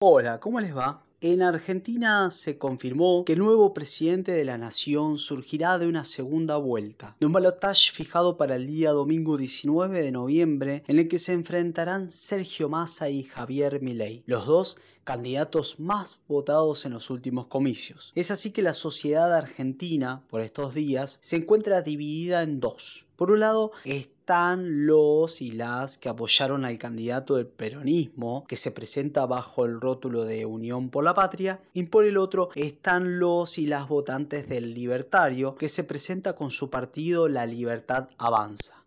Hola, ¿cómo les va? En Argentina se confirmó que el nuevo presidente de la nación surgirá de una segunda vuelta, de un balotaje fijado para el día domingo 19 de noviembre, en el que se enfrentarán Sergio Massa y Javier Milei, los dos candidatos más votados en los últimos comicios. Es así que la sociedad argentina, por estos días, se encuentra dividida en dos. Por un lado, están los y las que apoyaron al candidato del peronismo, que se presenta bajo el rótulo de Unión por la Patria, y por el otro están los y las votantes del libertario, que se presenta con su partido La Libertad Avanza.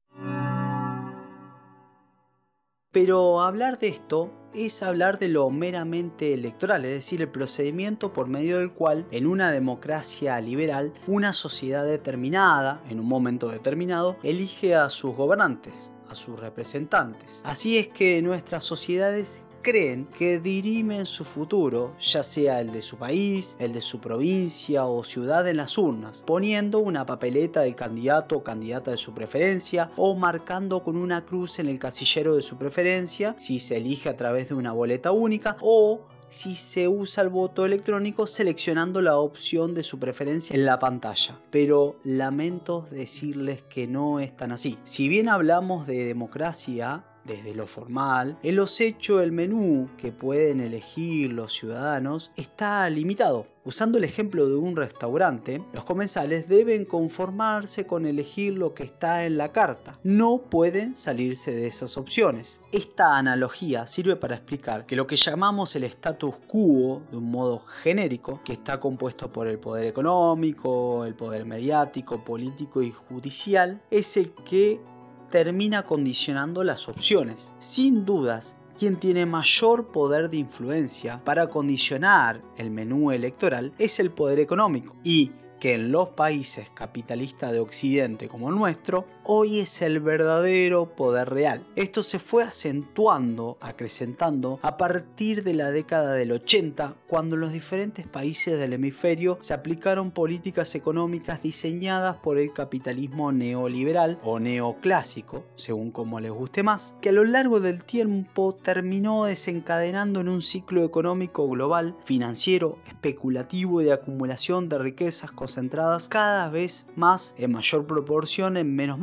Pero hablar de esto es hablar de lo meramente electoral, es decir, el procedimiento por medio del cual en una democracia liberal una sociedad determinada, en un momento determinado, elige a sus gobernantes, a sus representantes. Así es que nuestras sociedades creen que dirimen su futuro, ya sea el de su país, el de su provincia o ciudad en las urnas, poniendo una papeleta del candidato o candidata de su preferencia o marcando con una cruz en el casillero de su preferencia si se elige a través de una boleta única o si se usa el voto electrónico seleccionando la opción de su preferencia en la pantalla. Pero lamento decirles que no es tan así. Si bien hablamos de democracia, desde lo formal, en los hechos el menú que pueden elegir los ciudadanos está limitado. Usando el ejemplo de un restaurante, los comensales deben conformarse con elegir lo que está en la carta. No pueden salirse de esas opciones. Esta analogía sirve para explicar que lo que llamamos el status quo, de un modo genérico, que está compuesto por el poder económico, el poder mediático, político y judicial, es el que termina condicionando las opciones. Sin dudas, quien tiene mayor poder de influencia para condicionar el menú electoral es el poder económico y que en los países capitalistas de Occidente como el nuestro, hoy es el verdadero poder real. Esto se fue acentuando, acrecentando a partir de la década del 80, cuando los diferentes países del hemisferio se aplicaron políticas económicas diseñadas por el capitalismo neoliberal o neoclásico, según como les guste más, que a lo largo del tiempo terminó desencadenando en un ciclo económico global, financiero, especulativo y de acumulación de riquezas concentradas cada vez más en mayor proporción en menos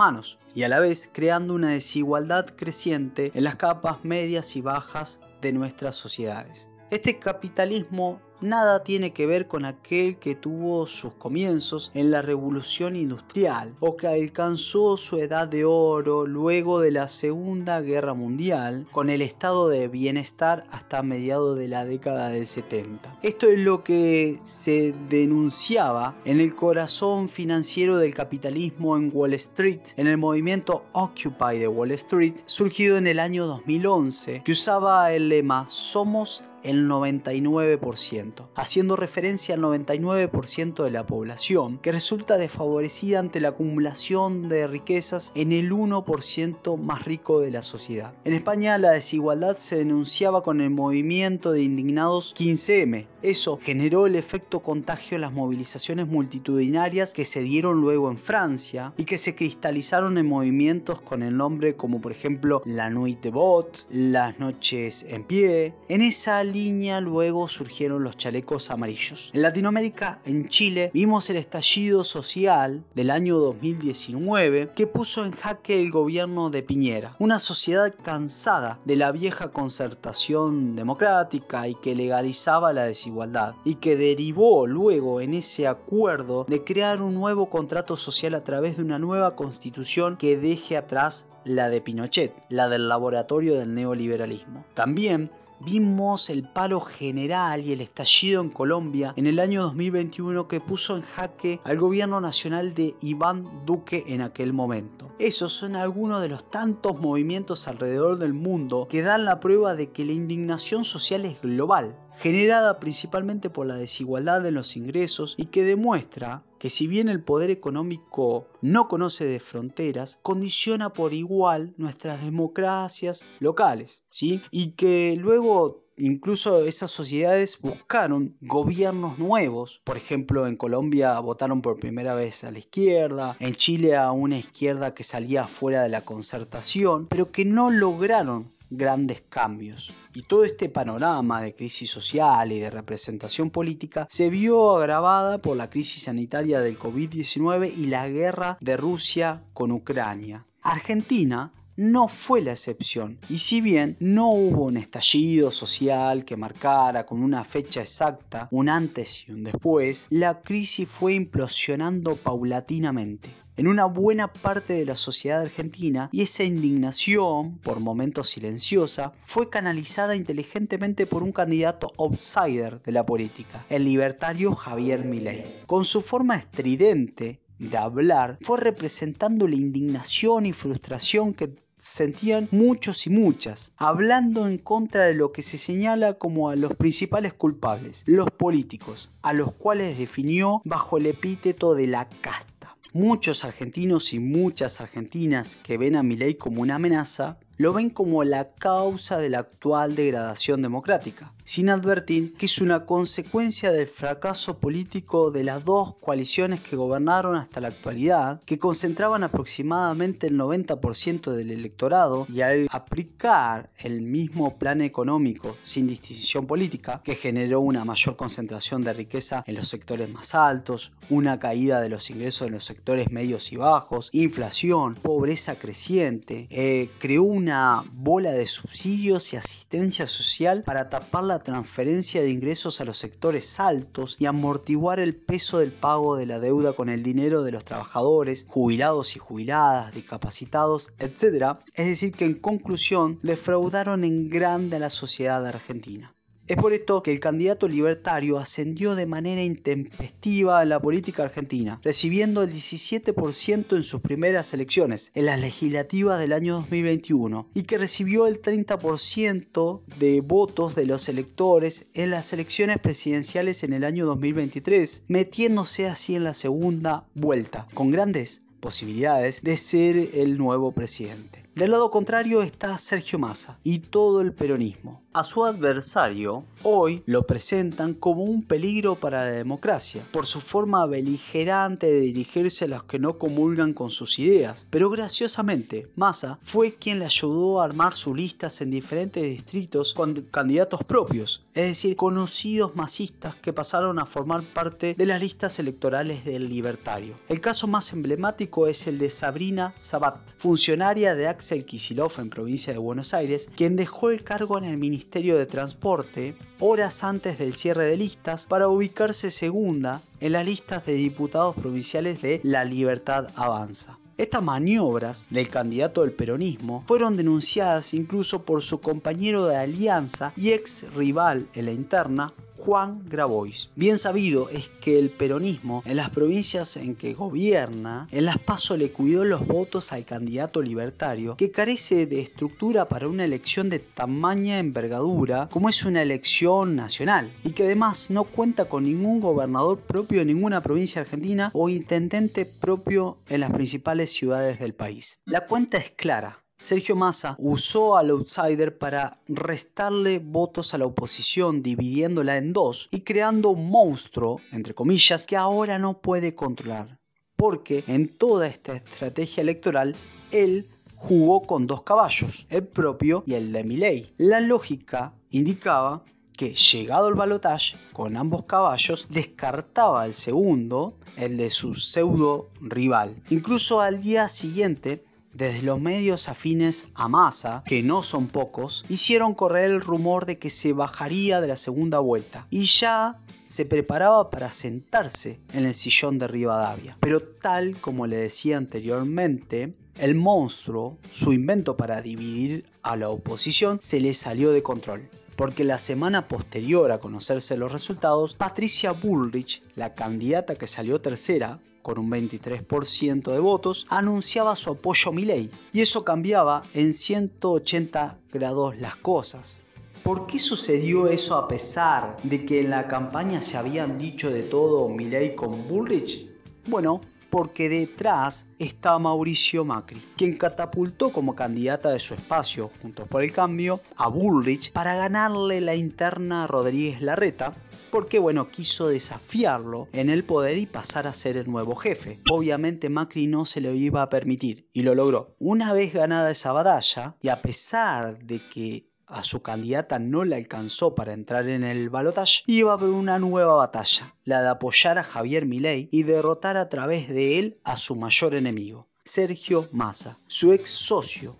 y a la vez creando una desigualdad creciente en las capas medias y bajas de nuestras sociedades. Este capitalismo nada tiene que ver con aquel que tuvo sus comienzos en la revolución industrial o que alcanzó su edad de oro luego de la Segunda Guerra Mundial con el estado de bienestar hasta mediados de la década del 70. Esto es lo que se denunciaba en el corazón financiero del capitalismo en Wall Street, en el movimiento Occupy de Wall Street, surgido en el año 2011, que usaba el lema Somos el 99%, haciendo referencia al 99% de la población, que resulta desfavorecida ante la acumulación de riquezas en el 1% más rico de la sociedad. En España la desigualdad se denunciaba con el movimiento de indignados 15M. Eso generó el efecto contagio en las movilizaciones multitudinarias que se dieron luego en Francia y que se cristalizaron en movimientos con el nombre como por ejemplo la Nuit de Bot, las noches en pie. En esa línea luego surgieron los chalecos amarillos. En Latinoamérica, en Chile, vimos el estallido social del año 2019 que puso en jaque el gobierno de Piñera. Una sociedad cansada de la vieja concertación democrática y que legalizaba la desigualdad y que derivó luego en ese acuerdo de crear un nuevo contrato social a través de una nueva constitución que deje atrás la de Pinochet, la del laboratorio del neoliberalismo. También vimos el paro general y el estallido en Colombia en el año 2021 que puso en jaque al gobierno nacional de Iván Duque en aquel momento. Esos son algunos de los tantos movimientos alrededor del mundo que dan la prueba de que la indignación social es global generada principalmente por la desigualdad en los ingresos y que demuestra que si bien el poder económico no conoce de fronteras, condiciona por igual nuestras democracias locales, ¿sí? Y que luego incluso esas sociedades buscaron gobiernos nuevos. Por ejemplo, en Colombia votaron por primera vez a la izquierda, en Chile a una izquierda que salía fuera de la concertación, pero que no lograron grandes cambios. Y todo este panorama de crisis social y de representación política se vio agravada por la crisis sanitaria del COVID-19 y la guerra de Rusia con Ucrania. Argentina no fue la excepción. Y si bien no hubo un estallido social que marcara con una fecha exacta un antes y un después, la crisis fue implosionando paulatinamente en una buena parte de la sociedad argentina y esa indignación, por momentos silenciosa, fue canalizada inteligentemente por un candidato outsider de la política, el libertario Javier Milei. Con su forma estridente de hablar, fue representando la indignación y frustración que sentían muchos y muchas, hablando en contra de lo que se señala como a los principales culpables, los políticos, a los cuales definió bajo el epíteto de la casta. Muchos argentinos y muchas argentinas que ven a Milei como una amenaza, lo ven como la causa de la actual degradación democrática sin advertir que es una consecuencia del fracaso político de las dos coaliciones que gobernaron hasta la actualidad, que concentraban aproximadamente el 90% del electorado y al aplicar el mismo plan económico sin distinción política, que generó una mayor concentración de riqueza en los sectores más altos, una caída de los ingresos en los sectores medios y bajos, inflación, pobreza creciente, eh, creó una bola de subsidios y asistencia social para tapar la transferencia de ingresos a los sectores altos y amortiguar el peso del pago de la deuda con el dinero de los trabajadores, jubilados y jubiladas, discapacitados, etc. Es decir, que en conclusión defraudaron en grande a la sociedad argentina. Es por esto que el candidato libertario ascendió de manera intempestiva en la política argentina, recibiendo el 17% en sus primeras elecciones, en las legislativas del año 2021, y que recibió el 30% de votos de los electores en las elecciones presidenciales en el año 2023, metiéndose así en la segunda vuelta, con grandes posibilidades de ser el nuevo presidente. Del lado contrario está Sergio Massa y todo el peronismo. A su adversario hoy lo presentan como un peligro para la democracia por su forma beligerante de dirigirse a los que no comulgan con sus ideas. Pero graciosamente, Massa fue quien le ayudó a armar sus listas en diferentes distritos con candidatos propios, es decir, conocidos masistas que pasaron a formar parte de las listas electorales del libertario. El caso más emblemático es el de Sabrina Sabat, funcionaria de Axel el Kisilov en provincia de Buenos Aires, quien dejó el cargo en el Ministerio de Transporte horas antes del cierre de listas para ubicarse segunda en las listas de diputados provinciales de La Libertad Avanza. Estas maniobras del candidato del peronismo fueron denunciadas incluso por su compañero de alianza y ex rival en la interna, Juan Grabois. Bien sabido es que el peronismo en las provincias en que gobierna, en las PASO le cuidó los votos al candidato libertario que carece de estructura para una elección de tamaña envergadura como es una elección nacional y que además no cuenta con ningún gobernador propio en ninguna provincia argentina o intendente propio en las principales ciudades del país. La cuenta es clara. Sergio Massa usó al outsider para restarle votos a la oposición, dividiéndola en dos y creando un monstruo, entre comillas, que ahora no puede controlar. Porque en toda esta estrategia electoral, él jugó con dos caballos, el propio y el de Milei. La lógica indicaba que llegado el balotaje con ambos caballos descartaba el segundo, el de su pseudo rival. Incluso al día siguiente desde los medios afines a Massa, que no son pocos, hicieron correr el rumor de que se bajaría de la segunda vuelta y ya se preparaba para sentarse en el sillón de Rivadavia. Pero tal como le decía anteriormente, el monstruo, su invento para dividir a la oposición, se le salió de control porque la semana posterior a conocerse los resultados, Patricia Bullrich, la candidata que salió tercera, con un 23% de votos, anunciaba su apoyo a Milei, y eso cambiaba en 180 grados las cosas. ¿Por qué sucedió eso a pesar de que en la campaña se habían dicho de todo Milei con Bullrich? Bueno, porque detrás está Mauricio Macri, quien catapultó como candidata de su espacio, Juntos por el Cambio, a Bullrich para ganarle la interna a Rodríguez Larreta, porque bueno, quiso desafiarlo en el poder y pasar a ser el nuevo jefe. Obviamente Macri no se lo iba a permitir y lo logró. Una vez ganada esa batalla, y a pesar de que a su candidata no le alcanzó para entrar en el balotaje, iba a haber una nueva batalla, la de apoyar a Javier Milei y derrotar a través de él a su mayor enemigo, Sergio Massa, su ex socio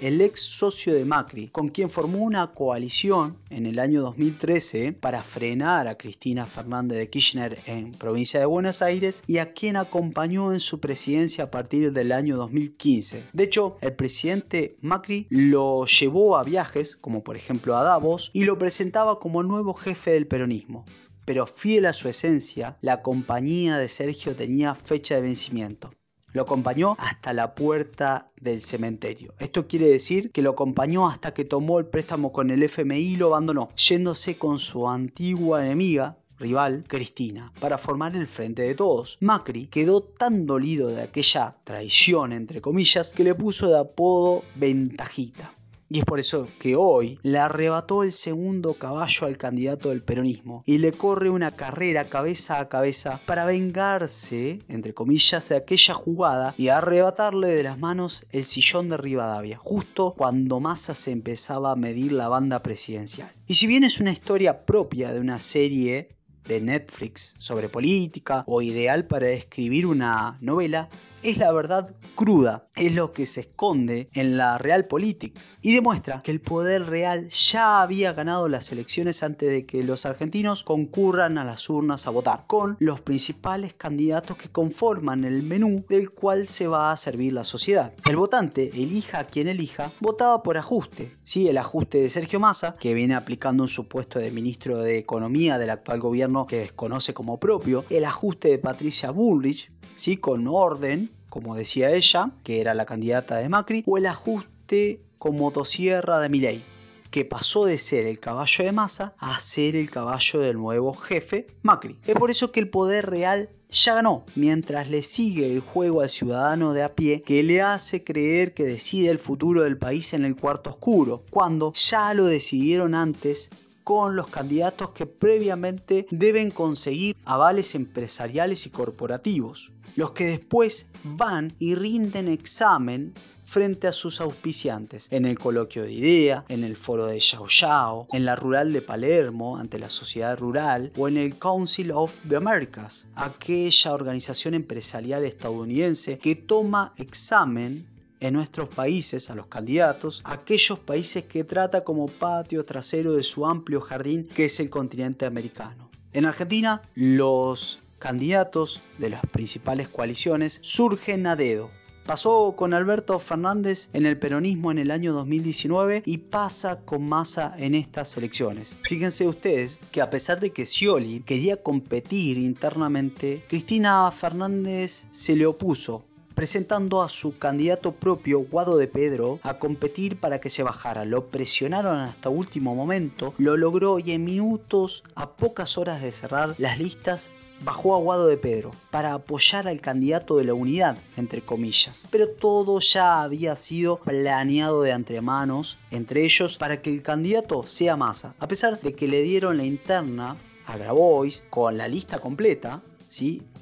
el ex socio de Macri, con quien formó una coalición en el año 2013 para frenar a Cristina Fernández de Kirchner en provincia de Buenos Aires y a quien acompañó en su presidencia a partir del año 2015. De hecho, el presidente Macri lo llevó a viajes, como por ejemplo a Davos, y lo presentaba como nuevo jefe del peronismo pero fiel a su esencia, la compañía de Sergio tenía fecha de vencimiento. Lo acompañó hasta la puerta del cementerio. Esto quiere decir que lo acompañó hasta que tomó el préstamo con el FMI y lo abandonó, yéndose con su antigua enemiga, rival, Cristina, para formar el frente de todos. Macri quedó tan dolido de aquella traición, entre comillas, que le puso de apodo Ventajita. Y es por eso que hoy le arrebató el segundo caballo al candidato del peronismo y le corre una carrera cabeza a cabeza para vengarse, entre comillas, de aquella jugada y arrebatarle de las manos el sillón de Rivadavia, justo cuando Massa se empezaba a medir la banda presidencial. Y si bien es una historia propia de una serie de Netflix sobre política o ideal para escribir una novela, es la verdad cruda, es lo que se esconde en la realpolitik y demuestra que el poder real ya había ganado las elecciones antes de que los argentinos concurran a las urnas a votar, con los principales candidatos que conforman el menú del cual se va a servir la sociedad. El votante, elija a quien elija, votaba por ajuste, ¿sí? el ajuste de Sergio Massa, que viene aplicando un supuesto de ministro de Economía del actual gobierno que desconoce como propio, el ajuste de Patricia Bullrich, ¿sí? con orden, como decía ella, que era la candidata de Macri, o el ajuste con motosierra de Milei, que pasó de ser el caballo de Massa a ser el caballo del nuevo jefe Macri. Es por eso que el poder real ya ganó, mientras le sigue el juego al ciudadano de a pie que le hace creer que decide el futuro del país en el cuarto oscuro, cuando ya lo decidieron antes con los candidatos que previamente deben conseguir avales empresariales y corporativos, los que después van y rinden examen frente a sus auspiciantes, en el coloquio de idea, en el foro de Yao Yao, en la rural de Palermo ante la sociedad rural o en el Council of the Americas, aquella organización empresarial estadounidense que toma examen en nuestros países a los candidatos, aquellos países que trata como patio trasero de su amplio jardín que es el continente americano. En Argentina, los candidatos de las principales coaliciones surgen a dedo. Pasó con Alberto Fernández en el peronismo en el año 2019 y pasa con Massa en estas elecciones. Fíjense ustedes que a pesar de que Scioli quería competir internamente, Cristina Fernández se le opuso presentando a su candidato propio, Guado de Pedro, a competir para que se bajara. Lo presionaron hasta último momento, lo logró y en minutos, a pocas horas de cerrar las listas, bajó a Guado de Pedro para apoyar al candidato de la unidad, entre comillas. Pero todo ya había sido planeado de antremanos, entre ellos para que el candidato sea Massa, a pesar de que le dieron la interna a Grabois con la lista completa,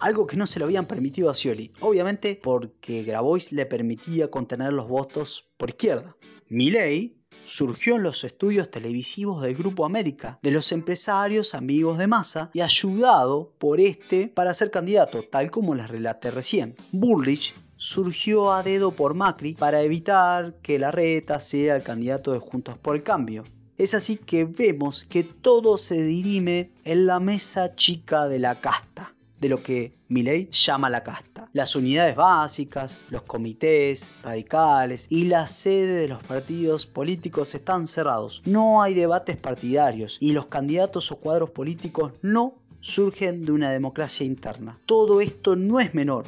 algo que no se lo habían permitido a Scioli, obviamente porque Grabois le permitía contener los votos por izquierda. Milley surgió en los estudios televisivos del Grupo América, de los empresarios amigos de Massa y ayudado por este para ser candidato, tal como les relaté recién. Bullrich surgió a dedo por Macri para evitar que la reta sea el candidato de Juntos por el Cambio. Es así que vemos que todo se dirime en la mesa chica de la casta de lo que Milley llama la casta. Las unidades básicas, los comités radicales y la sede de los partidos políticos están cerrados. No hay debates partidarios y los candidatos o cuadros políticos no surgen de una democracia interna. Todo esto no es menor,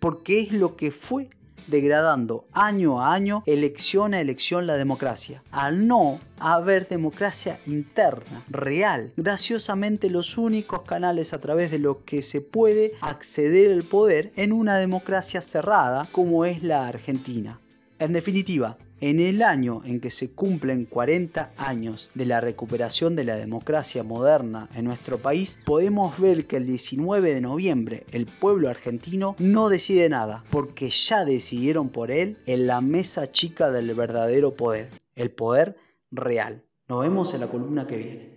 porque es lo que fue degradando año a año, elección a elección, la democracia. Al no haber democracia interna, real, graciosamente los únicos canales a través de los que se puede acceder al poder en una democracia cerrada como es la Argentina. En definitiva, en el año en que se cumplen 40 años de la recuperación de la democracia moderna en nuestro país, podemos ver que el 19 de noviembre el pueblo argentino no decide nada, porque ya decidieron por él en la mesa chica del verdadero poder, el poder real. Nos vemos en la columna que viene.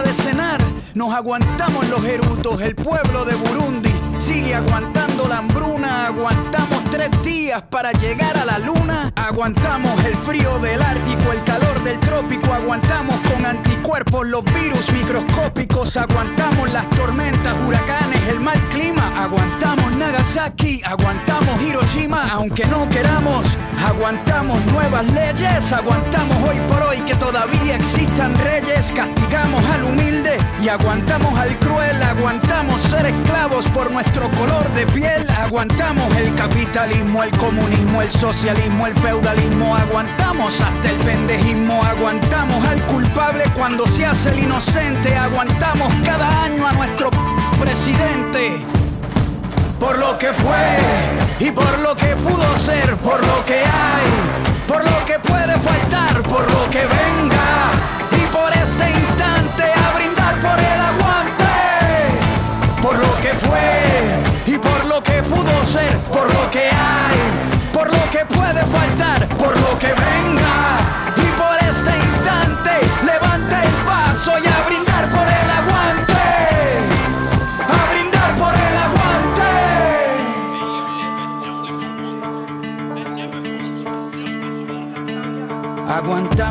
de cenar. Nos aguantamos los erutos, el pueblo de Burundi sigue aguantando la hambruna. Aguantamos días para llegar a la luna. Aguantamos el frío del Ártico, el calor del trópico. Aguantamos con anticuerpos los virus microscópicos. Aguantamos las tormentas, huracanes, el mal clima. Aguantamos Nagasaki, aguantamos Hiroshima, aunque no queramos. Aguantamos nuevas leyes, aguantamos hoy por hoy que todavía existan reyes. Castigamos al humilde y aguantamos al cruel. Aguantamos ser esclavos por nuestro color de piel. Aguantamos el el comunismo, el socialismo, el feudalismo. Aguantamos hasta el pendejismo. Aguantamos al culpable cuando se hace el inocente. Aguantamos cada año a nuestro presidente por lo que fue y por lo que pudo ser, por lo que hay, por lo que puede faltar, por lo que venga y por este instante a brindar por el aguante, por lo que fue pudo ser, por lo que hay, por lo que puede faltar, por lo que venga. Y por este instante levanta el paso y a brindar por el aguante, a brindar por el aguante.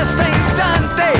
este instante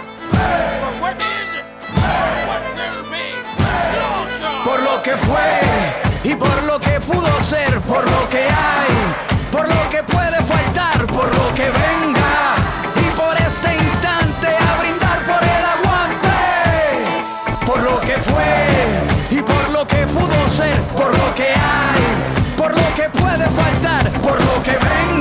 y por lo que pudo ser, por lo que hay, por lo que puede faltar, por lo que venga. Y por este instante a brindar por el aguante, por lo que fue y por lo que pudo ser, por lo que hay, por lo que puede faltar, por lo que venga.